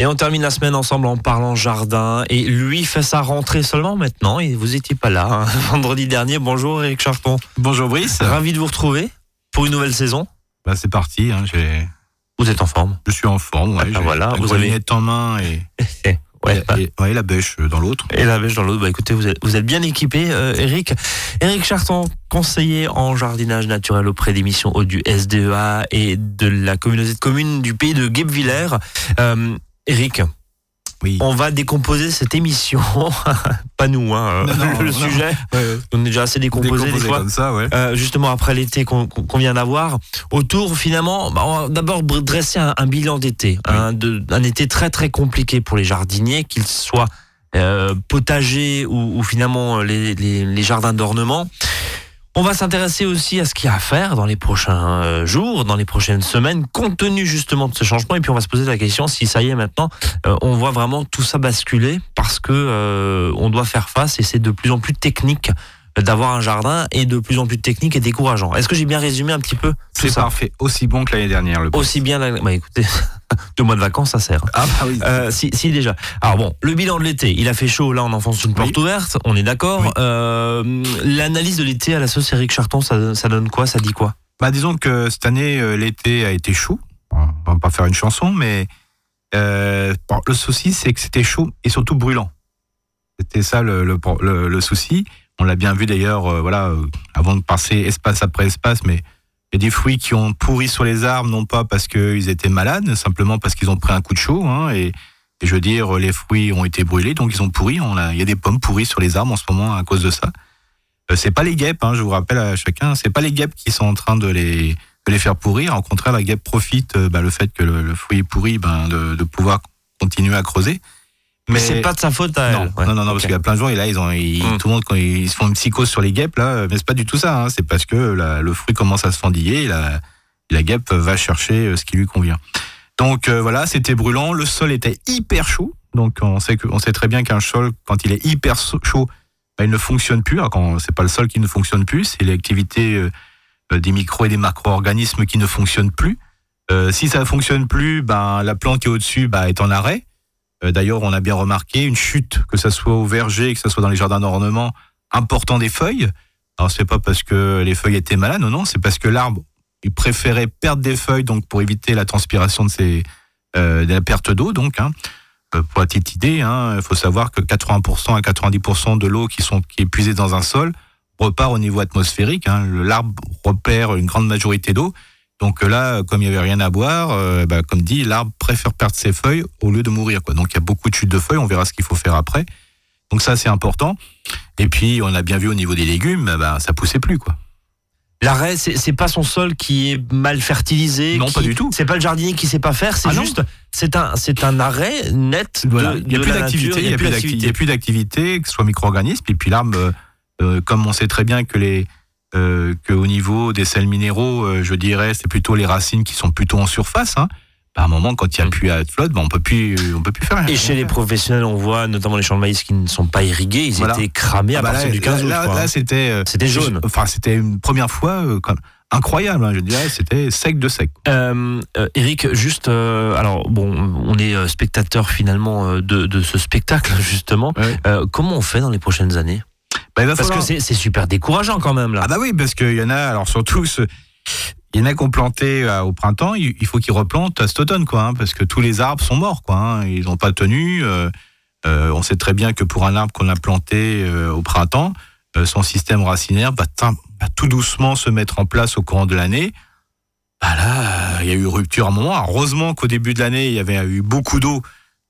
Et on termine la semaine ensemble en parlant jardin. Et lui fait sa rentrée seulement maintenant. Et vous étiez pas là hein, vendredi dernier. Bonjour Eric Charpon. Bonjour Brice. Ravi de vous retrouver pour une nouvelle saison. Bah, c'est parti. Hein. Vous êtes en forme Je suis en forme. Ouais, Ah, voilà, vous avez- grognette en main et, ouais, et, ouais, la bêche dans l'autre. Et la bêche dans l'autre, bah écoutez, vous êtes, vous êtes bien équipé, euh, Eric. Eric Charton, conseiller en jardinage naturel auprès des missions hautes du SDEA et de la communauté de communes du pays de Guebwiller. Euh, Eric, Oui. on va décomposer cette émission. Pas nous, hein, Non, non, le non. sujet. Ouais, On est déjà assez décomposé des fois. comme ça, ouais. Euh, justement après l'été qu'on vient d'avoir, autour finalement, bah, on va d'abord dresser un, un bilan d'été, un, été très très compliqué pour les jardiniers, qu'ils soient euh, potagers ou, ou finalement les, les- les jardins d'ornement. On va s'intéresser aussi à ce qu'il y a à faire dans les prochains euh, jours, dans les prochaines semaines, compte tenu justement de ce changement. Et puis on va se poser la question si ça y est maintenant, euh, on voit vraiment tout ça basculer parce que euh, on doit faire face et c'est de plus en plus technique d'avoir un jardin et de plus en plus technique et décourageant. Est-ce que j'ai bien résumé un petit peu C'est ça? parfait. Aussi bon que l'année dernière. Le Aussi bien la... Bah écoutez, deux mois de vacances, ça sert. Ah bah oui. Euh, si, si déjà. Alors bon, le bilan de l'été, il a fait chaud, là on enfonce une porte ouverte, on est d'accord. Oui. Euh, L'analyse de l'été à la sauce Eric Charton, ça, ça donne quoi? Ça dit quoi? Bah, disons que cette année, euh, l'été a été chaud. On va pas faire une chanson, mais euh, bon, le souci, c'est que c'était chaud et surtout brûlant. C'était ça le, le, le- le souci. On l'a bien vu d'ailleurs, voilà, avant de passer espace après espace, mais il y a des fruits qui ont pourri sur les arbres, non pas parce qu'ils étaient malades, simplement parce qu'ils ont pris un coup de chaud. hein, et, je veux dire, les fruits ont été brûlés, donc ils ont pourri. On Il y a des pommes pourries sur les arbres en ce moment à cause de ça. Euh, c'est pas les guêpes, hein, je vous rappelle à chacun, c'est pas les guêpes qui sont en train de les, faire pourrir. Au contraire, la guêpe profite euh, bah, le fait que le, fruit est pourri, ben, de pouvoir continuer à creuser. Mais c'est pas de sa faute à non, elle. Ouais. non, non, parce qu'il y a plein de gens et là ils ont, ils- Mm. tout le monde quand ils se font une psychose sur les guêpes là, mais c'est pas du tout ça. hein, c'est parce que la- le fruit commence à se fendiller et la, la guêpe va chercher euh, ce qui lui convient. Donc euh, voilà, c'était brûlant. Le sol était hyper chaud. Donc on sait que, on sait très bien qu'un sol quand il est hyper chaud, bah, il ne fonctionne plus. Alors quand c'est pas le sol qui ne fonctionne plus, c'est l'activité euh, euh, des micro et des macro-organismes qui ne fonctionnent plus. Euh, si ça ne fonctionne plus, ben la plante qui est au-dessus bah, est en arrêt. Euh, D'ailleurs, on a bien remarqué une chute, que ça soit au verger, que ça soit dans les jardins d'ornement, important des feuilles. Alors c'est pas parce que les feuilles étaient malades, non, non, c'est parce que l'arbre il préférait perdre des feuilles donc pour éviter la transpiration de ces euh, la perte d'eau donc. Hein. Euh, pour la petite idée, hein, il faut savoir que 80% à 90% de l'eau qui qui est puisée dans un sol repart au niveau atmosphérique. Hein. L'arbre repère une grande majorité d'eau. Donc là, comme il n'y avait rien à boire, euh, bah, comme dit, l'arbre préfère perdre ses feuilles au lieu de mourir. Quoi. Donc il y a beaucoup de chutes de feuilles, on verra ce qu'il faut faire après. Donc ça, c'est important. Et puis, on a bien vu au niveau des légumes, bah, ça poussait plus. quoi. L'arrêt, c'est pas son sol qui est mal fertilisé. Non, qui- pas du tout. C'est pas le jardinier qui sait pas faire. C'est Ah juste, c'est un, c'est un arrêt net. Voilà. de- il n'y a plus d'activité, il n'y plus a plus d'activité, que ce soit micro-organisme. Et puis l'arbre, euh, euh, comme on sait très bien que les euh, qu'au niveau des sels minéraux, euh, je dirais, c'est plutôt les racines qui sont plutôt en surface. Hein. À un moment, quand il n'y a Mm. plus à flotte, bah, on peut plus, on peut plus faire rien. Et chez les professionnels, on voit notamment les champs de maïs qui ne sont pas irrigués, ils Voilà. étaient cramés à Ah bah partir là, du 15 août. là, là, c'était, euh, C'était jaune. Enfin, c'était une première fois incroyable. hein, je dirais, c'était sec de sec. Euh, euh, Eric, juste, euh, alors bon, on est spectateur finalement de, de ce spectacle justement. Comment on fait dans les prochaines années? Bah, va Parce que falloir- c'est c'est super décourageant quand même là. Ah bah oui, parce qu'il y en a, alors surtout, ce- il y en a qui ont planté euh, au printemps, il faut qu'ils replantent à cet automne, quoi, hein, parce que tous les arbres sont morts, quoi. hein, ils n'ont pas tenu. euh, euh, on sait très bien que pour un arbre qu'on a planté au printemps, son système racinaire va, tout doucement se mettre en place au courant de l'année. Bah là, il y a eu rupture à un moment. Alors, heureusement qu'au début de l'année, il y avait eu beaucoup d'eau,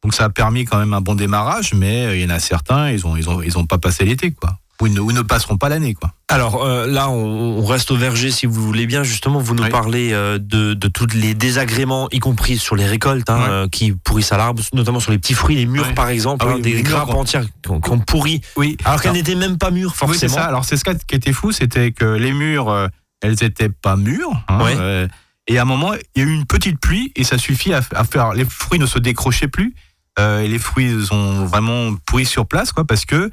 donc ça a permis quand même un bon démarrage, mais il y en a certains, ils ont, ils ont, ils ont pas passé l'été, quoi. Ou ils ne, ou ne passeront pas l'année, quoi. Alors euh, là, on, on reste au verger si vous voulez bien. Justement, vous nous Oui. parlez euh, de, de tous les désagréments, y compris sur les récoltes, hein, euh, qui pourrissent à l'arbre, notamment sur les petits fruits, les mûres Ouais. par exemple, Ah hein, des mûres, grappes on- entières qui ont, qui ont pourri, Oui, alors qu'elles n'étaient même pas mûres Oui, c'est forcément. ça. Alors, c'est ce qui était fou, c'était que les murs, euh, elles étaient pas mûres. hein, et à un moment, il y a eu une petite pluie et ça suffit à, à faire. Les fruits ne se décrochaient plus. et les fruits ont vraiment pourri sur place, quoi, parce que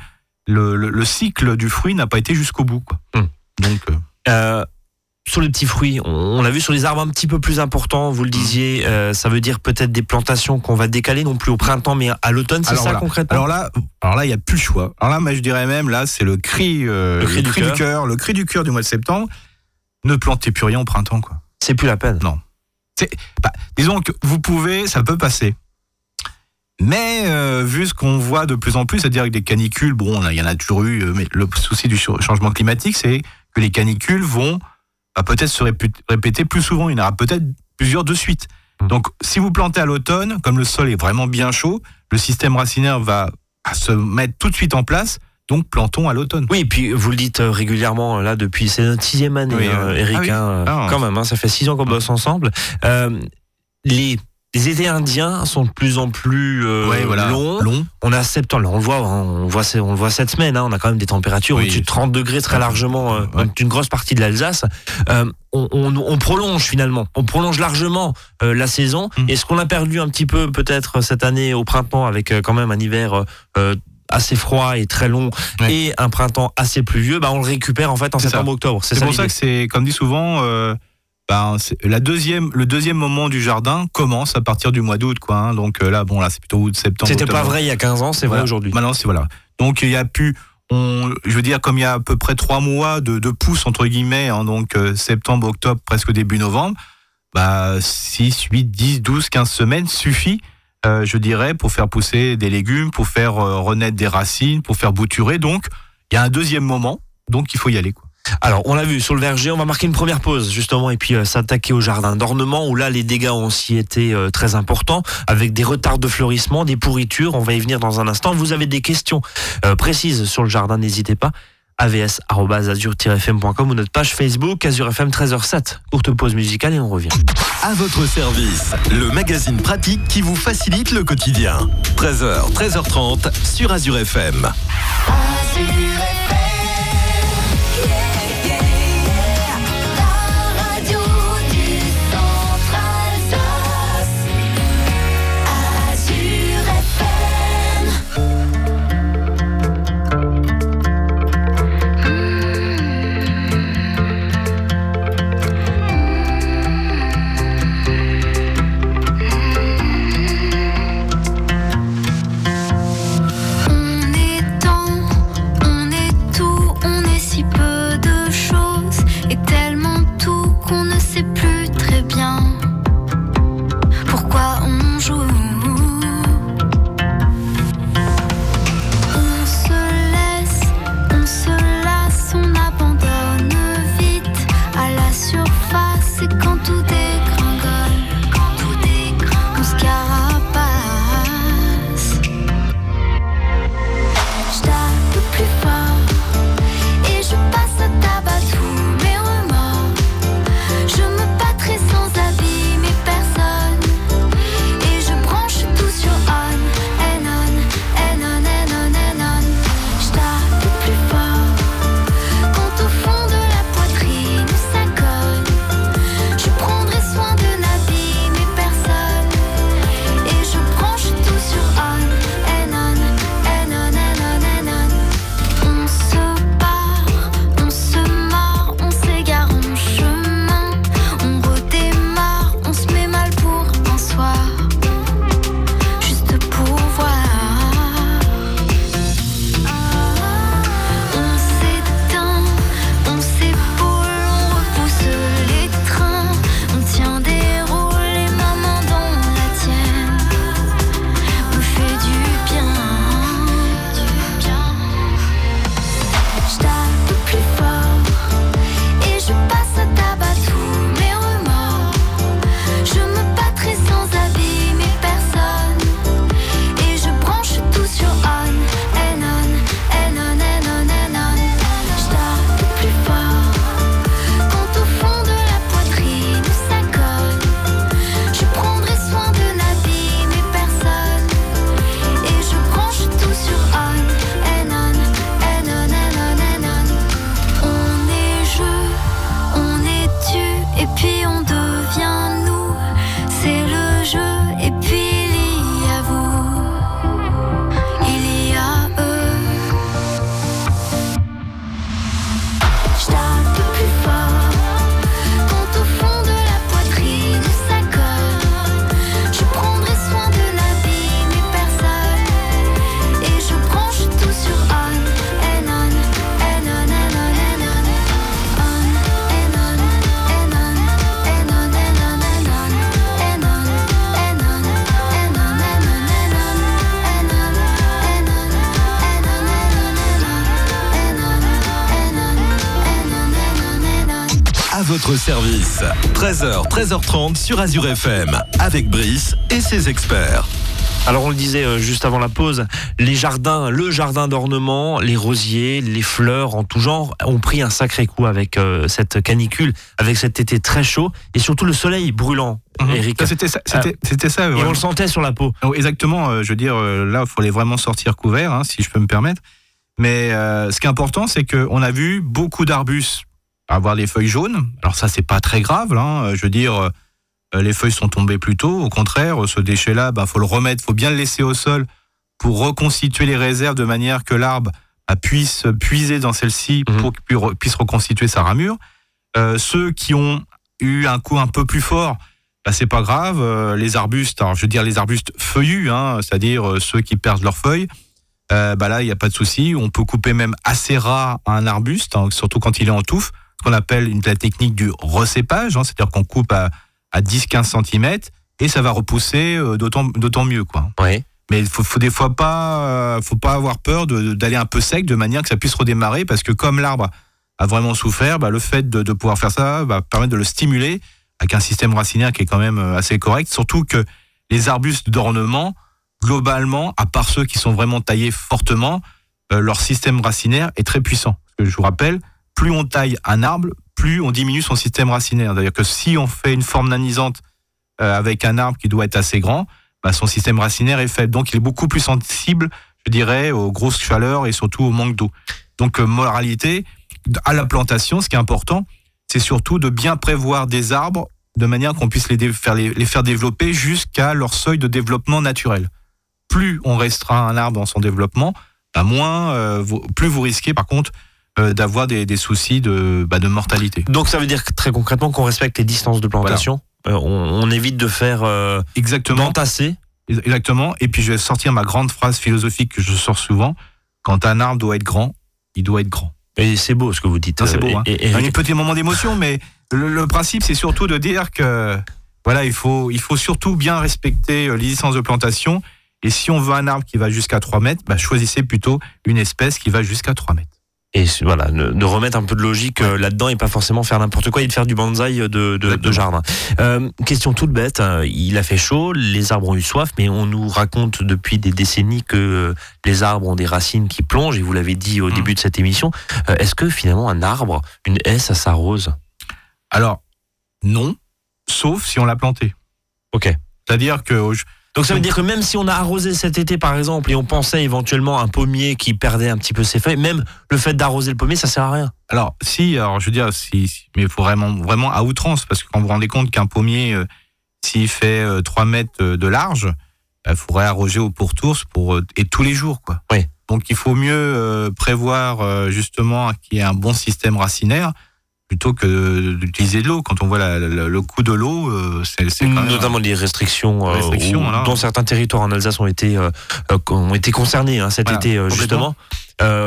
le, le- le cycle du fruit n'a pas été jusqu'au bout, quoi. Hmm. Donc, euh, Euh, sur les petits fruits, on, l'a vu sur les arbres un petit peu plus importants, vous le disiez, euh, ça veut dire peut-être des plantations qu'on va décaler non plus au printemps mais à l'automne, c'est ça voilà. concrètement? Alors là, alors là, il y a plus le choix. Alors là, moi, je dirais même, là, c'est le cri, euh, Le cri du cœur. cœur, le cri du cœur du mois de septembre. Ne plantez plus rien au printemps, quoi. C'est plus la peine. Bah, disons que vous pouvez, ça peut passer. Mais euh, vu ce qu'on voit de plus en plus, c'est-à-dire que des canicules, bon, il y en a toujours eu, euh, mais le souci du ch- changement climatique, c'est que les canicules vont bah, peut-être se répéter plus souvent. Il y en aura peut-être plusieurs de suite. Mm. Donc, si vous plantez à l'automne, comme le sol est vraiment bien chaud, le système racinaire va à se mettre tout de suite en place. Donc, plantons à l'automne. Oui, et puis vous le dites euh, régulièrement là depuis c'est notre sixième année, Oui, hein, Eric. ah oui. hein, Ah. quand même, hein, ça fait six ans qu'on bosse ensemble. Euh, les les étés indiens sont de plus en plus euh, Ouais, voilà. longs. Long. On a septembre, on le voit, hein, on voit, c'est- on le voit cette semaine. hein, on a quand même des températures Oui. au-dessus de 30 degrés très largement euh, Ouais. d'une grosse partie de l'Alsace. Euh, on, on- on prolonge finalement, on prolonge largement euh, la saison. Mm. Et ce qu'on a perdu un petit peu peut-être cette année au printemps avec quand même un hiver assez froid et très long Ouais. et un printemps assez pluvieux, bah on le récupère en fait en septembre-octobre. C'est pour ça que c'est, comme dit souvent, euh, ben, la deuxième, le deuxième moment du jardin commence à partir du mois d'août, quoi. hein. Donc euh, là, bon, là, c'est plutôt août, septembre. C'était pas vrai il y a 15 ans, c'est vrai aujourd'hui. Maintenant, c'est voilà. Donc il y a pu, on, je veux dire, comme il y a à peu près trois mois de, de entre guillemets, hein, donc euh, septembre, octobre, presque début novembre, bah 6, 8, 10, 12, 15 semaines suffit. euh, je dirais, pour faire pousser des légumes, pour faire euh, renaître des racines, pour faire bouturer. Donc, il y a un deuxième moment, donc il faut y aller. Quoi. Alors, on l'a vu sur le verger, on va marquer une première pause justement et puis euh, s'attaquer au jardin d'ornement où là les dégâts ont aussi été euh, très importants avec des retards de fleurissement, des pourritures. On va y venir dans un instant. Vous avez des questions euh, précises sur le jardin, n'hésitez pas. avs@azur-fm.com ou notre page Facebook Azur FM 13h07. Courte pause musicale et on revient. À votre service, le magazine pratique qui vous facilite le quotidien. 13h, 13h30 sur Azure FM. Azur FM, votre service. 13h, 13h30 sur Azure FM, avec Brice et ses experts. Alors on le disait euh, juste avant la pause, les jardins, le jardin d'ornement, les rosiers, les fleurs en tout genre ont pris un sacré coup avec euh, cette canicule, avec cet été très chaud et surtout le soleil brûlant. Eric. Ça, C'était ça. C'était c'était ça Et on le sentait sur la peau. Oh, Exactement, euh, je veux dire, là, il fallait vraiment sortir couvert, hein, si je peux me permettre. Mais euh, ce qui est important, c'est qu'on a vu beaucoup d'arbustes avoir les feuilles jaunes. Alors ça, c'est pas très grave, hein. je veux dire, euh, les feuilles sont tombées plus tôt. Au contraire, ce déchet-là, bah, faut le remettre, faut bien le laisser au sol pour reconstituer les réserves de manière que l'arbre bah, puisse puiser dans celle-ci Mhm. pour qu'il puisse reconstituer sa ramure. Euh, ceux qui ont eu un coup un peu plus fort, bah, c'est pas grave. euh, les arbustes, alors je veux dire les arbustes feuillus, hein, c'est-à-dire ceux qui perdent leurs feuilles, euh, bah là il n'y a pas de souci. On peut couper même assez ras un arbuste, hein, surtout quand il est en touffe, ce qu'on appelle une, la technique du recépage, hein, c'est-à-dire qu'on coupe à, à 10-15 cm et ça va repousser euh, d'autant mieux quoi. Oui. Mais il faut, faut des fois pas, euh, faut pas avoir peur d'aller un peu sec de manière que ça puisse redémarrer parce que comme l'arbre a vraiment souffert, bah, le fait de, de pouvoir faire ça va permettre de le stimuler avec un système racinaire qui est quand même euh, assez correct. Surtout que les arbustes d'ornement, globalement, à part ceux qui sont vraiment taillés fortement, euh, leur système racinaire est très puissant. Parce que je vous rappelle, plus on taille un arbre, plus on diminue son système racinaire. C'est-à-dire que si on fait une forme nanisante euh, avec un arbre qui doit être assez grand, bah, son système racinaire est faible. Donc il est beaucoup plus sensible, je dirais, aux grosses chaleurs et surtout au manque d'eau. Donc, euh, moralité, à la plantation, ce qui est important, c'est surtout de bien prévoir des arbres de manière qu'on puisse les, faire, les, les faire développer jusqu'à leur seuil de développement naturel. Plus on restreint un arbre dans son développement, bah, moins, euh, plus vous risquez par contre euh, d'avoir des, des soucis de, bah, de mortalité. Donc ça veut dire que, très concrètement qu'on respecte les distances de plantation. Euh, on, on évite de faire euh, Exactement. d'entasser. Exactement. Et puis je vais sortir ma grande phrase philosophique que je sors souvent. Quand un arbre doit être grand, il doit être grand. Et c'est beau ce que vous dites. Non, c'est euh, beau. Hein. et- et- a Eric. un petit moment d'émotion, mais le, le principe, c'est surtout de dire que voilà, il faut, il faut surtout bien respecter euh, les licences de plantation. Et si on veut un arbre qui va jusqu'à 3 mètres, bah, choisissez plutôt une espèce qui va jusqu'à 3 mètres. Et voilà, de, de remettre un peu de logique euh, là-dedans et pas forcément faire n'importe quoi et de faire du bonsaï de, de, jardin. Euh, question toute bête, hein, il a fait chaud, les arbres ont eu soif, mais on nous raconte depuis des décennies que euh, les arbres ont des racines qui plongent, et vous l'avez dit au Mhm. début de cette émission. Euh, Est-ce que finalement un arbre, une haie, ça s'arrose? Alors, non, sauf si on l'a planté. Ok. C'est-à-dire que Donc ça veut dire que même si on a arrosé cet été par exemple et on pensait éventuellement à un pommier qui perdait un petit peu ses feuilles, même le fait d'arroser le pommier ça sert à rien. Alors, si, alors je veux dire, si, si- mais il faut vraiment, vraiment à outrance, parce que quand vous vous rendez compte qu'un pommier, euh, s'il fait euh, 3 mètres euh, de large, il faudrait arroger au pourtour pour, euh, et tous les jours, quoi. Oui. Donc, il faut mieux euh, prévoir euh, justement qu'il y ait un bon système racinaire plutôt que d'utiliser de l'eau. Quand on voit la- la- le coût de l'eau, euh, c'est. Notamment les restrictions, euh, Restrictions, où- dont certains territoires en Alsace ont été, euh, euh, ont été concernés hein, cet Voilà, été euh, justement.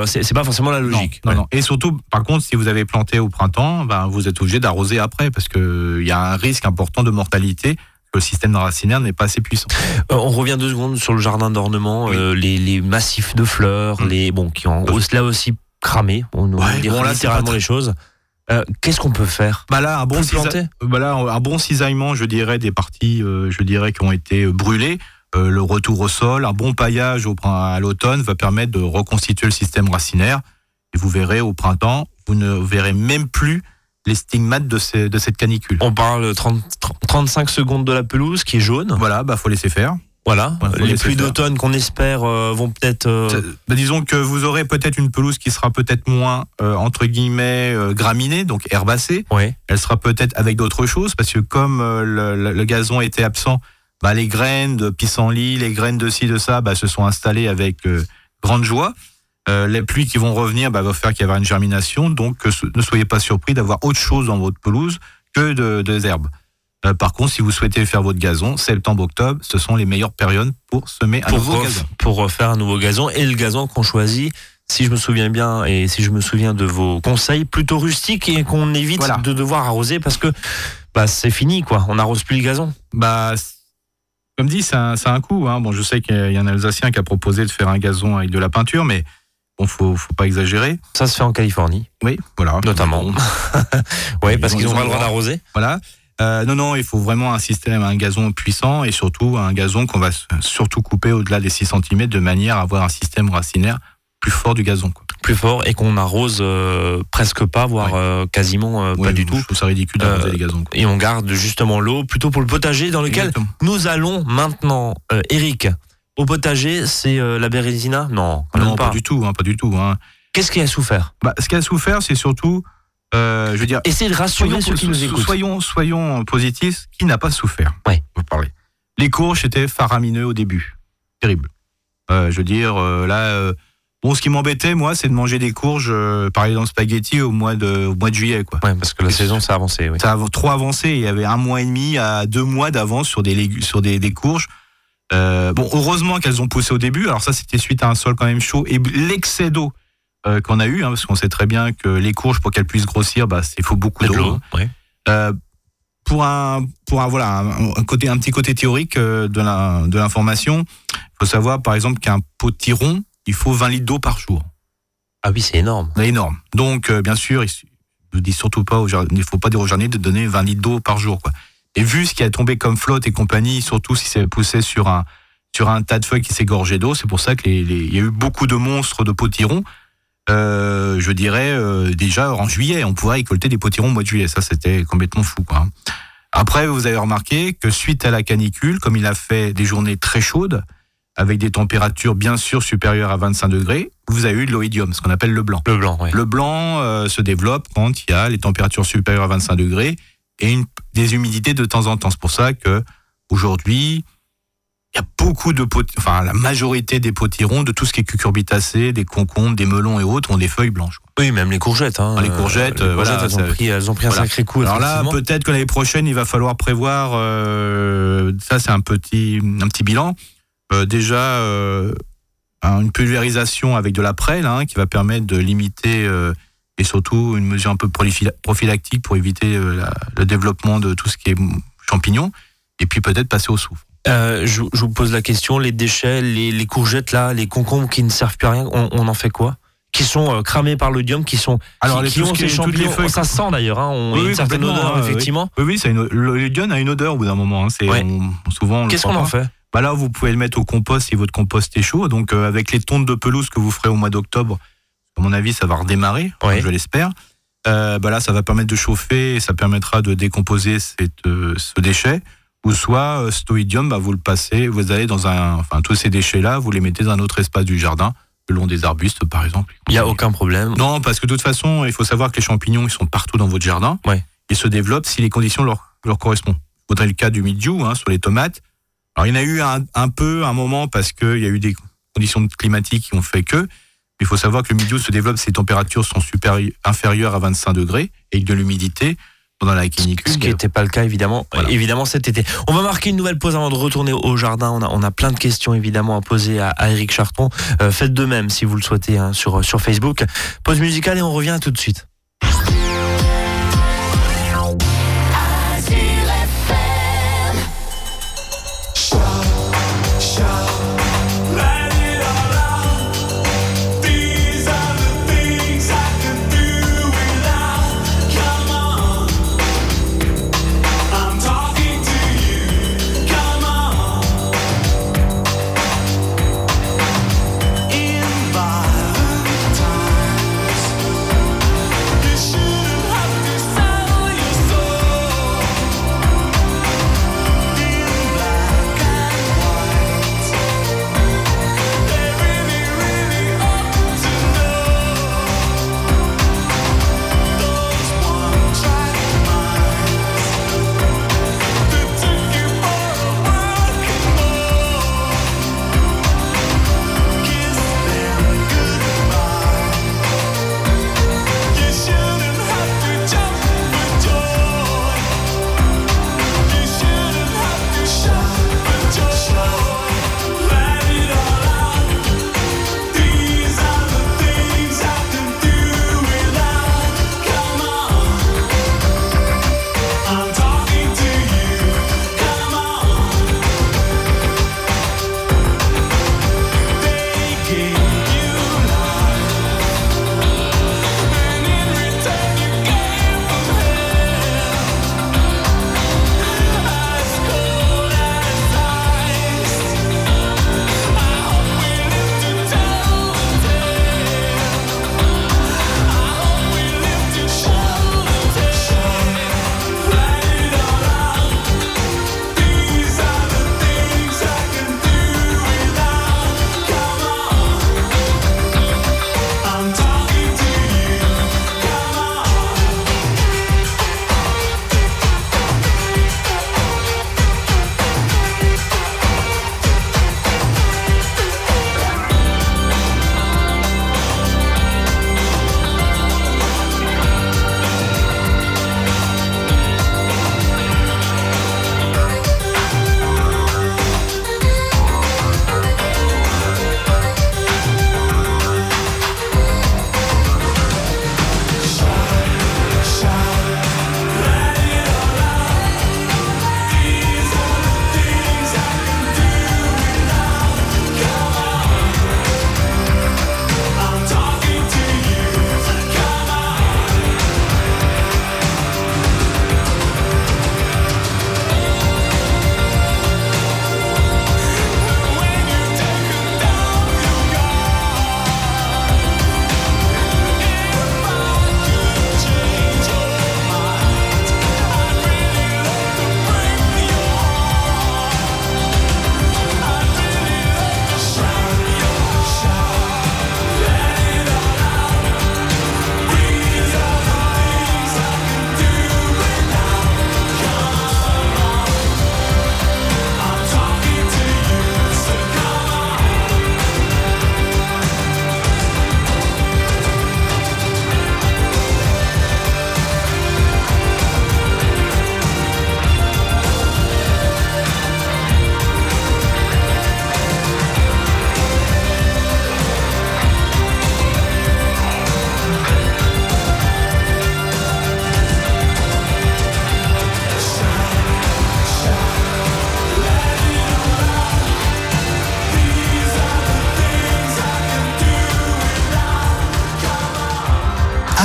C'est pas forcément la logique. non, Ouais. non. Et surtout, par contre, si vous avez planté au printemps, ben, vous êtes obligé d'arroser après parce qu'il y a un risque important de mortalité. Le système racinaire n'est pas assez puissant. Euh, on revient deux secondes sur le jardin d'ornement, Oui. euh, les, les massifs de fleurs, Mm. les bon qui ont là aussi cramé. On Ouais, dit bon, là, c'est littéralement les choses. Euh, Qu'est-ce qu'on peut faire? Bah là, un bon, cisa- bah là, un bon cisaillement, je dirais, des parties, euh, je dirais, qui ont été brûlées. Euh, le retour au sol, un bon paillage au, à l'automne va permettre de reconstituer le système racinaire. Et vous verrez au printemps, vous ne verrez même plus les stigmates de, ces- de cette canicule. On parle 30, 35 secondes de la pelouse qui est jaune. Voilà, bah faut laisser faire. Voilà. Ouais, les pluies d'automne qu'on espère euh, vont peut-être. euh, bah, disons que vous aurez peut-être une pelouse qui sera peut-être moins euh, entre guillemets graminée, donc herbacée. Ouais. Elle sera peut-être avec d'autres choses parce que comme le, le- le gazon était absent, bah, les graines de pissenlit, les graines de ci de ça, bah, se sont installées avec grande joie. Les pluies qui vont revenir vont faire qu'il y aura une germination, donc ne soyez pas surpris d'avoir autre chose dans votre pelouse que de, des herbes. Euh, par contre, si vous souhaitez faire votre gazon, septembre-octobre, ce sont les meilleures périodes pour semer un pour, nouveau gazon. pour refaire un nouveau gazon et le gazon qu'on choisit si je me souviens bien et si je me souviens de vos conseils plutôt rustiques et qu'on évite Voilà. de devoir arroser parce que bah, c'est fini quoi on n'arrose plus le gazon Bah, comme dit, ça, a- ça a un coût. Hein. Bon, je sais qu'il y a un Alsacien qui a proposé de faire un gazon avec de la peinture, mais Bon, faut, faut pas exagérer. Ça se fait en Californie, Oui, voilà. notamment. Oui, parce qu'ils ils ont ont pas le droit. d'arroser. Voilà. Euh, non, non, il faut vraiment un système, un gazon puissant et surtout un gazon qu'on va surtout couper au-delà des 6 cm de manière à avoir un système racinaire plus fort du gazon. Quoi. Plus fort et qu'on arrose euh, presque pas, voire Ouais. euh, quasiment euh, pas du je tout. trouve ça ridicule d'arroser Euh, les gazons. quoi. Et on garde justement l'eau plutôt pour le potager dans lequel Exactement. nous allons maintenant. Eric, au potager, c'est la bérésina? Non, Non, pas. pas. du tout, hein, pas du tout. Hein. Qu'est-ce qui a souffert Bah, ce qui a souffert, c'est surtout, euh, je veux dire, Essayez de rassurer soyons, ceux qui nous écoutent. soyons, soyons positifs. Qui n'a pas souffert Ouais. Vous parlez. Les courges étaient faramineux au début, terrible. Euh, je veux dire, euh, là, euh, bon, ce qui m'embêtait, moi, c'est de manger des courges, par exemple, spaghetti au mois de, au mois de juillet, quoi. Ouais, parce que la saison s'est avancée. Oui. Ça a trop avancé. Il y avait un mois et demi à deux mois d'avance sur des légumes, sur des, des courges. Bon, heureusement qu'elles ont poussé au début. Alors ça, c'était suite à un sol quand même chaud et l'excès d'eau euh, qu'on a eu, hein, parce qu'on sait très bien que les courges, pour qu'elles puissent grossir, bah, il faut beaucoup De d'eau. Euh, pour un, pour un, voilà, un, un côté, un petit côté théorique euh, de la, de l'information, il faut savoir par exemple qu'un potiron, il faut 20 litres d'eau par jour. Ah oui, c'est énorme. C'est énorme. Donc, euh, bien sûr, il ne dis surtout pas, il ne faut pas dire aux jardiniers de donner 20 litres d'eau par jour. Quoi. Et vu ce qui a tombé comme flotte et compagnie, surtout si c'est poussé sur un, sur un tas de feuilles qui s'est gorgé d'eau, c'est pour ça qu'il y a eu beaucoup de monstres de potirons. Euh, je dirais euh, déjà en juillet, on pourrait récolter des potirons au mois de juillet. Ça, c'était complètement fou. Quoi. Après, vous avez remarqué que suite à la canicule, comme il a fait des journées très chaudes, avec des températures bien sûr supérieures à 25 degrés, vous avez eu de l'oïdium, ce qu'on appelle le blanc. Le blanc, oui. Le blanc euh, se développe quand il y a les températures supérieures à 25 degrés et une, des humidités de temps en temps. C'est pour ça que aujourd'hui, il y a beaucoup de pot, enfin la majorité des potirons, de tout ce qui est cucurbitacé, des concombres, des melons et autres, ont des feuilles blanches. quoi. Oui, même les courgettes. Hein. Les courgettes, Euh, les euh, elles, ont pris, elles ont pris un voilà. sacré coup. Alors là, peut-être que l'année prochaine, il va falloir prévoir. euh, ça, c'est un petit, un petit bilan. Euh, déjà, euh, un- une pulvérisation avec de la prêle, hein, qui va permettre de limiter euh, et surtout une mesure un peu prophylactique pour éviter la- le développement de tout ce qui est champignons. Et puis peut-être passer au soufre. Euh, je, je vous pose la question, les déchets, les, les courgettes là, les concombres qui ne servent plus à rien, on, on en fait quoi? Qui sont euh, cramés par l'odium, qui sont Alors, qui, les- qui ont qui ces toutes les champignons, feuilles- ça sent d'ailleurs, hein, on, Oui, y a oui, une certaine odeur hein, effectivement. Oui, oui, ça a une, une odeur au bout d'un moment. Hein, c'est Ouais. on- souvent. Qu'est-ce qu'on en fait? Bah là, vous pouvez le mettre au compost si votre compost est chaud. Donc, euh, avec les tontes de pelouse que vous ferez au mois d'octobre, à mon avis, ça va redémarrer, Oui. je l'espère. Euh, bah là, ça va permettre de chauffer et ça permettra de décomposer cette, euh, ce déchet. Ou soit, euh, cet oïdium, bah, vous le passez, vous allez dans un. Enfin, tous ces déchets-là, vous les mettez dans un autre espace du jardin, le long des arbustes, par exemple. Il n'y a aucun problème. Non, parce que de toute façon, il faut savoir que les champignons, ils sont partout dans votre jardin. Ouais. Ils se développent si les conditions leur, leur correspondent. Faudrait le cas du mildiou hein, sur les tomates. Alors, il y en a eu un, un peu, un moment, parce qu'il y a eu des conditions climatiques qui ont fait que. Il faut savoir que le mildiou se développe si les températures sont supérieures, inférieures à 25 degrés et de l'humidité pendant la canicule. Ce qui n'était pas le cas évidemment, Voilà. évidemment cet été. On va marquer une nouvelle pause avant de retourner au jardin. On a, on a plein de questions évidemment à poser à, à Eric Charton. Euh, faites de même si vous le souhaitez hein, sur, sur Facebook. Pause musicale et on revient tout de suite.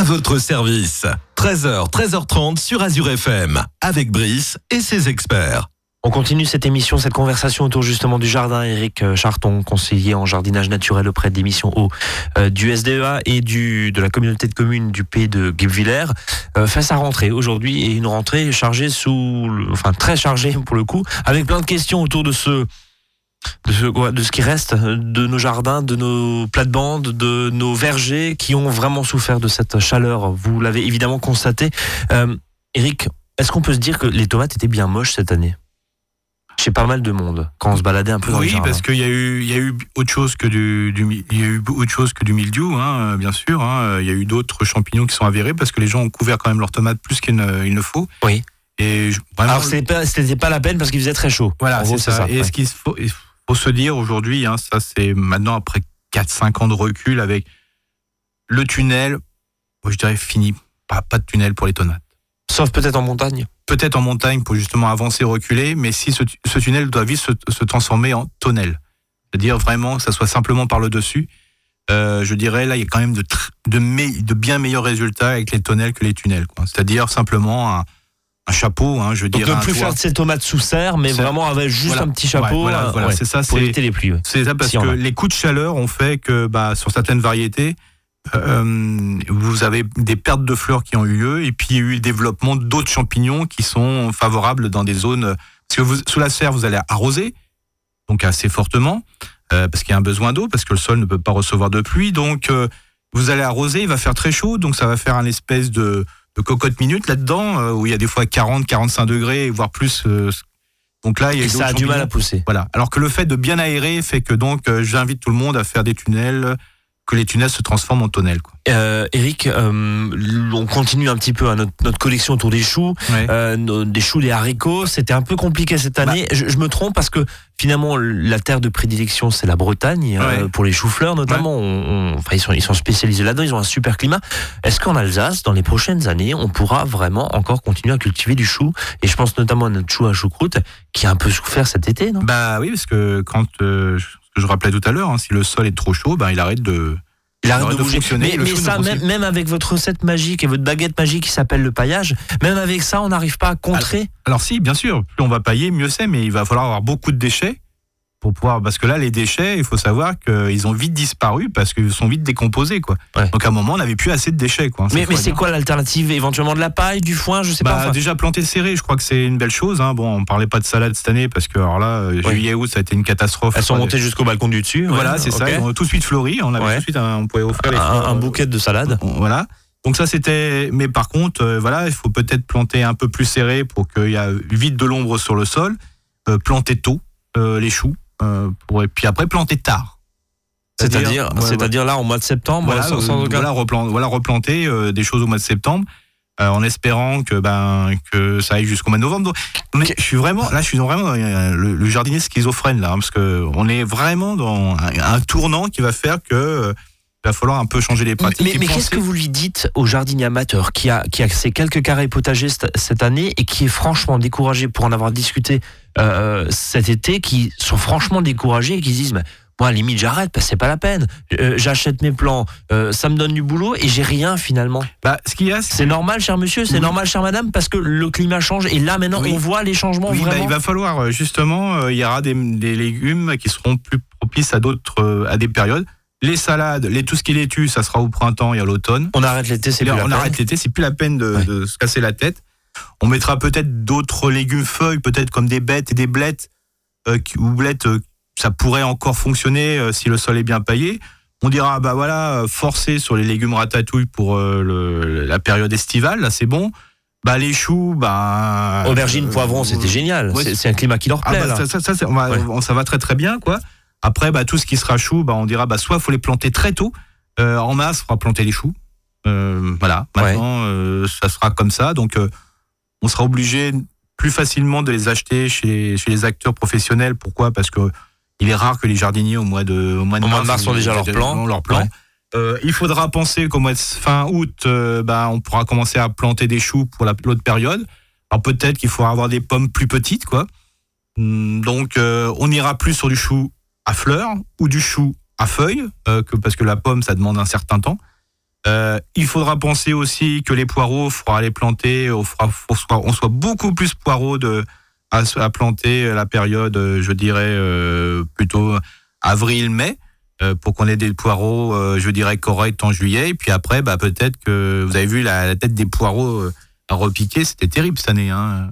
Votre service. 13h, 13h30 sur Azure FM. Avec Brice et ses experts. On continue cette émission, cette conversation autour justement du jardin. Eric euh, Charton, conseiller en jardinage naturel auprès des missions eau euh, du SDEA et du, de la communauté de communes du Pays de Guebwiller, euh, fait sa rentrée aujourd'hui et une rentrée chargée sous, enfin très chargée pour le coup, avec plein de questions autour de ce, de ce, quoi, de ce qui reste de nos jardins, de nos plates-bandes, de nos vergers qui ont vraiment souffert de cette chaleur. Vous l'avez évidemment constaté. Euh, Eric, est-ce qu'on peut se dire que les tomates étaient bien moches cette année? Chez pas mal de monde quand on se baladait un peu dans Oui, parce qu'il y a eu, il y a eu autre chose que du, du il y a eu autre chose que du mildiou, hein, euh, bien sûr. hein. Il y a eu d'autres champignons qui sont avérés parce que les gens ont couvert quand même leurs tomates plus qu'il ne, faut. Oui. Et je- vraiment, Alors c'était pas, pas la peine parce qu'il faisait très chaud. voilà, c'est ça. Et ouais. ce qu'il faut, faut se dire aujourd'hui, hein, ça c'est maintenant après 4-5 ans de recul avec le tunnel, moi, je dirais fini. Pas, pas de tunnel pour les tomates. Sauf peut-être en montagne. peut-être en montagne pour justement avancer, reculer, mais si ce, tu- ce tunnel doit vite se, se transformer en tonnel, c'est-à-dire vraiment que ça soit simplement par le dessus. Euh, je dirais là, il y a quand même de, bien meilleurs résultats avec les tonnels que les tunnels. quoi. C'est-à-dire simplement un, un chapeau, hein, je veux Donc dire ne plus toit. faire de ces tomates sous serre, mais vraiment avec juste Voilà. un petit chapeau. Ouais, voilà, euh, voilà, ouais, c'est ça. pour C'est éviter les pluies. ouais. c'est ça parce que les coups de chaleur ont fait que bah, sur certaines variétés, euh, vous avez des pertes de fleurs qui ont eu lieu et puis il y a eu le développement d'autres champignons qui sont favorables dans des zones. Parce que vous, sous la serre, vous allez arroser, donc assez fortement, euh, parce qu'il y a un besoin d'eau, parce que le sol ne peut pas recevoir de pluie. Donc euh, vous allez arroser, il va faire très chaud, donc ça va faire un espèce de, de cocotte minute là-dedans, euh, où il y a des fois 40, 45 degrés, voire plus. euh, donc là, il y a Et ça d'autres a du mal à pousser. Voilà. Alors que le fait de bien aérer fait que donc euh, j'invite tout le monde à faire des tunnels, que les tunnels se transforment en tonnels. Quoi. Euh, Eric, euh, on continue un petit peu hein, notre, notre collection autour des choux, Ouais. euh, nos- des choux, des haricots. C'était un peu compliqué cette Bah. année. Je, je me trompe parce que finalement la terre de prédilection c'est la Bretagne euh, Ouais. pour les choux-fleurs notamment. On- on- enfin, ils sont ils sont spécialisés là-dedans. Ils ont un super climat. Est-ce qu'en Alsace, dans les prochaines années, on pourra vraiment encore continuer à cultiver du chou? Et je pense notamment à notre chou à choucroute qui a un peu souffert cet été, non? Bah oui, parce que quand euh, que je rappelais tout à l'heure, hein, si le sol est trop chaud, ben il arrête de. Il arrête de fonctionner, Mais, ça, même, même avec votre recette magique et votre baguette magique qui s'appelle le paillage, même avec ça, on n'arrive pas à contrer. Alors si, bien sûr, plus on va pailler, mieux c'est, mais il va falloir avoir beaucoup de déchets pour pouvoir. Parce que là, les déchets, il faut savoir qu'ils ont vite disparu parce qu'ils sont vite décomposés, quoi. Ouais. Donc à un moment, on n'avait plus assez de déchets, quoi. Ça, mais c'est quoi l'alternative? Éventuellement de la paille, du foin, je sais Bah, pas. enfin, déjà planter serré, je crois que c'est une belle chose. Hein. Bon, on parlait pas de salade cette année parce que alors là, euh, Oui. juillet août, ça a été une catastrophe. elles sont montées jusqu'au balcon du dessus. Voilà, ouais, c'est ça. Ils ont tout de suite fleuri. On avait Ouais. tout de suite, un- on pouvait offrir les Un, un euh, bouquet de salade. Voilà. Donc ça c'était. Mais par contre, euh, voilà, il faut peut-être planter un peu plus serré pour qu'il y ait vite de l'ombre sur le sol. Euh, planter tôt euh, les choux. Euh, pour... Et puis après planter tard. C'est-à-dire, c'est-à-dire là, en mois de septembre, voilà, sans, sans euh, aucun- voilà, replanter euh, des choses au mois de septembre. euh, en espérant que ben que ça aille jusqu'au mois de novembre. Mais je suis vraiment là, je suis vraiment dans euh, le, le jardinier schizophrène là, hein, parce que on est vraiment dans un, un tournant qui va faire que euh, il va falloir un peu changer les pratiques. Mais, qu'est-ce que vous lui dites au jardinier amateur qui a, qui a ses quelques carrés potagers cette, année et qui est franchement découragé pour en avoir discuté euh, cet été, qui sont franchement découragés et qui se disent, mais, moi, limite, j'arrête, parce que c'est pas la peine. Euh, J'achète mes plants, euh, ça me donne du boulot et j'ai rien finalement. Bah, ce qu'il y a, c'est normal, cher monsieur, c'est Oui. normal, chère madame, parce que le climat change et là maintenant Oui. on voit les changements Oui, bah, vraiment. il va falloir euh, justement, euh, il y aura des, des légumes qui seront plus propices à d'autres, euh, à des périodes. Les salades, les tout ce qui est laitue, ça sera au printemps et à l'automne. On arrête l'été, c'est plus la on peine. arrête l'été, c'est plus la peine de, Ouais. de se casser la tête. On mettra peut-être d'autres légumes feuilles, peut-être comme des bêtes et des blettes, euh, ou blettes, euh, ça pourrait encore fonctionner euh, si le sol est bien paillé. On dira, bah voilà, forcer sur les légumes ratatouille pour le- la période estivale, là c'est bon. Bah les choux, bah. Aubergines, poivrons, c'était génial. ouais, C'est- un climat qui leur ah plaît. bah, là. ça, ça, ça, c'est- on va- Ouais. on- ça va très très bien quoi. Après bah, tout ce qui sera chou, bah, on dira bah, soit faut les planter très tôt, euh, en masse, on va planter les choux. Euh, voilà, Ouais. maintenant euh, ça sera comme ça, donc on sera obligé plus facilement de les acheter chez, chez les acteurs professionnels. Pourquoi? Parce que il est rare que les jardiniers au mois de au mois de Au mois mars, de mars ont déjà leur plan. ont leur plan. Ouais. Il faudra penser qu'au mois de fin août, bah, on pourra commencer à planter des choux pour la- l'autre période. Alors peut-être qu'il faudra avoir des pommes plus petites, quoi. Hum, Donc on ira plus sur du chou à fleurs ou du chou à feuilles, euh, que, parce que la pomme ça demande un certain temps. Euh, il faudra penser aussi que les poireaux, il faudra les planter, on fera, on soit beaucoup plus poireaux de, à, à planter la période, euh, je dirais, euh, plutôt avril-mai, euh, pour qu'on ait des poireaux, euh, je dirais, corrects en juillet. Et puis après, bah, peut-être que vous avez vu la, la tête des poireaux à repiquer, c'était terrible cette année. Hein.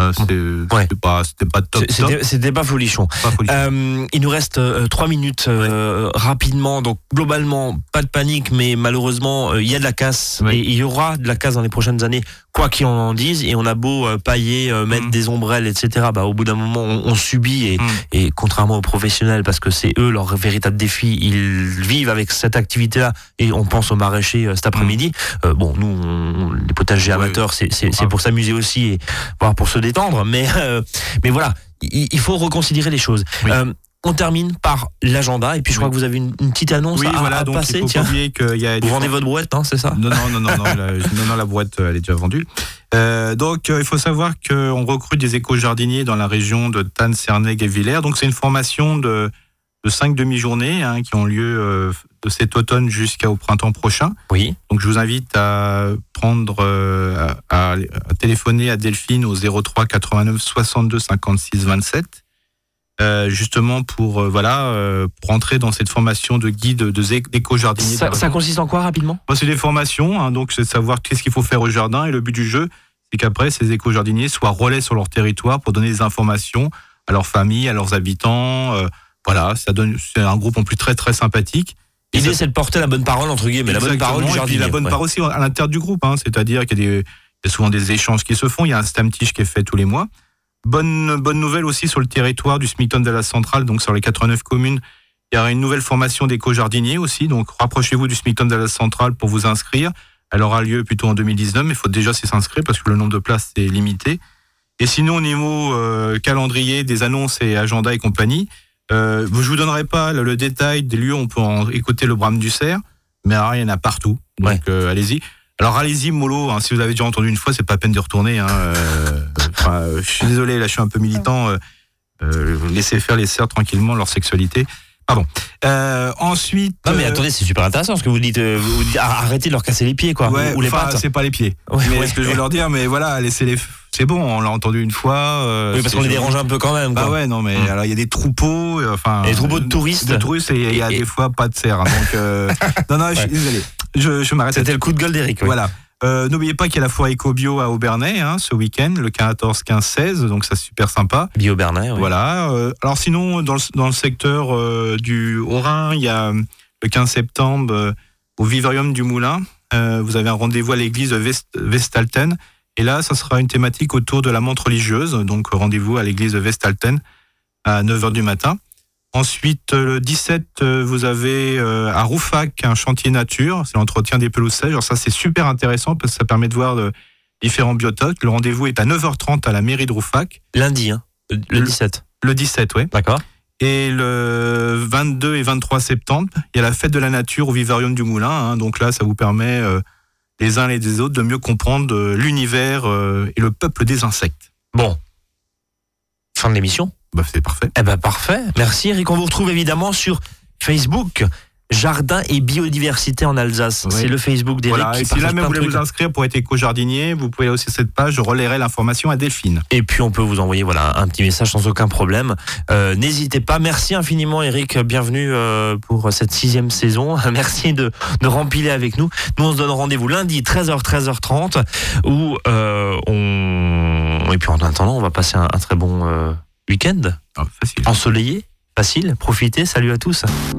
Euh, c'est- Ouais. c'était pas, pas top. c'était pas folichon. pas folichon. Euh, il nous reste euh, trois minutes euh, rapidement. Donc globalement, pas de panique, mais malheureusement, il y a de la casse et il y aura de la casse dans les prochaines années, quoi qu'il en dise. Et on a beau euh, pailler, euh, mettre Mm. des ombrelles, etc. Bah, au bout d'un moment, on, on subit et, Mm. et contrairement aux professionnels, parce que c'est eux leur véritable défi, ils vivent avec cette activité-là. Et on pense aux maraîchers euh, cet après-midi. Euh, bon, nous, on- les potagers Mm. Amateurs, c'est c'est- c'est Ah. pour s'amuser aussi et voire pour se détendre. Mais euh, mais voilà, il, il faut reconsidérer les choses. Oui. Euh, on termine par l'agenda et puis je crois Oui. que vous avez une, une petite annonce oui, à, voilà, à donc passer. il faut Tiens, qu'il y a vous vendez votre brouette, hein, c'est ça? Non, non, non, non, non, la, non, non, la boîte, elle est déjà vendue. Euh, donc, euh, il faut savoir qu'on recrute des éco-jardiniers dans la région de Tannes, Cernègue et Villers. Donc, c'est une formation de, de cinq demi-journées hein, qui ont lieu euh, de cet automne jusqu'au printemps prochain. Oui. Donc, je vous invite à prendre, euh, à téléphoner à Delphine au 03 89 62 56 27. Euh, justement pour euh, voilà euh, pour entrer dans cette formation de guide de de la Ça, ça consiste en quoi rapidement? Bon, c'est des formations, hein, donc c'est de savoir qu'est-ce qu'il faut faire au jardin. Et le but du jeu, c'est qu'après, ces éco-jardiniers soient relais sur leur territoire pour donner des informations à leurs familles, à leurs habitants. euh, voilà, ça donne, c'est un groupe en plus très très sympathique. Et L'idée c'est de porter la bonne parole entre guillemets, la bonne Exactement, parole du et puis jardinier. la bonne ouais. parole aussi à l'intérieur du groupe, hein, c'est-à-dire qu'il y a souvent des échanges qui se font. Il y a un stamtiche qui est fait tous les mois. Bonne, bonne nouvelle aussi sur le territoire du SMICTON de la Centrale, donc sur les 89 communes. Il y aura une nouvelle formation d'éco-jardiniers aussi, donc rapprochez-vous du SMICTON de la Centrale pour vous inscrire. Elle aura lieu plutôt en 2019, mais il faut déjà s'y inscrire parce que le nombre de places est limité. Et sinon, au niveau euh, calendrier, des annonces et agenda et compagnie, euh, je vous donnerai pas le, le détail des lieux on peut en écouter le brame du cerf, mais alors, il y en a partout. Donc Ouais. euh, allez-y. Alors allez-y, mollo. hein, si vous avez déjà entendu une fois, c'est pas la peine de retourner. hein, euh, enfin, euh, je suis désolé, là, je suis un peu militant. euh, euh, laissez faire les cerfs tranquillement leur sexualité. Pardon. Euh, ensuite. Non mais euh, attendez, c'est super intéressant ce que vous dites. vous dites, arrêtez de leur casser les pieds quoi, Ouais, ou, les pattes. c'est pas les pieds. Ouais, mais ouais. ce que je veux leur dire, mais voilà, laissez les. C'est bon, on l'a entendu une fois. euh, Oui, parce qu'on les dérange un peu quand même. Bah quoi. ouais, non, mais Mm. alors il y a des troupeaux, enfin. Des troupeaux de touristes. De touristes et il y a Et- des fois pas de cerfs. Donc, euh, non, non, je suis désolé. Je, je m'arrête. C'était le coup de gueule d'Eric. oui. Voilà. Euh, N'oubliez pas qu'il y a la foire éco-bio à Aubernay hein, ce week-end, le 14, 15, 16, donc ça c'est super sympa. Bio Bernay. oui. Voilà. euh, alors sinon, dans le, dans le secteur euh, du Haut-Rhin, il y a le 15 septembre au Vivarium du Moulin. vous avez un rendez-vous à l'église Vest- Vestalten. Et là, ça sera une thématique autour de la montre religieuse. Donc rendez-vous à l'église de Vestalten à 9h du matin. Ensuite, euh, le 17, euh, vous avez euh, à Roufac un chantier nature, c'est l'entretien des pelouses sèches. Alors ça, c'est super intéressant parce que ça permet de voir de différents biotopes. Le rendez-vous est à 9h30 à la mairie de Roufac, Lundi, hein, le Le- 17. le 17, ouais. D'accord. Et le 22 et 23 septembre, il y a la fête de la nature au Vivarium du Moulin. hein. donc là, ça vous permet, euh, les uns et les autres, de mieux comprendre euh, l'univers euh, et le peuple des insectes. Bon. Fin de l'émission. Bah, c'est parfait. Eh ben parfait. Merci Eric. On vous retrouve évidemment sur Facebook. Jardin et biodiversité en Alsace. Oui. C'est le Facebook d'Eric. Voilà. Et si jamais plein vous voulez vous inscrire pour être éco-jardinier, vous pouvez aussi cette page, je relayerai l'information à Delphine. Et puis on peut vous envoyer voilà un petit message sans aucun problème. Euh, N'hésitez pas. Merci infiniment Eric. Bienvenue euh, pour cette sixième saison. Merci de, de rempiler avec nous. Nous on se donne rendez-vous lundi 13h 13h30 où euh, on et puis en attendant on va passer un, un très bon week-end Ah, ensoleillé, facile. Profitez. Salut à tous.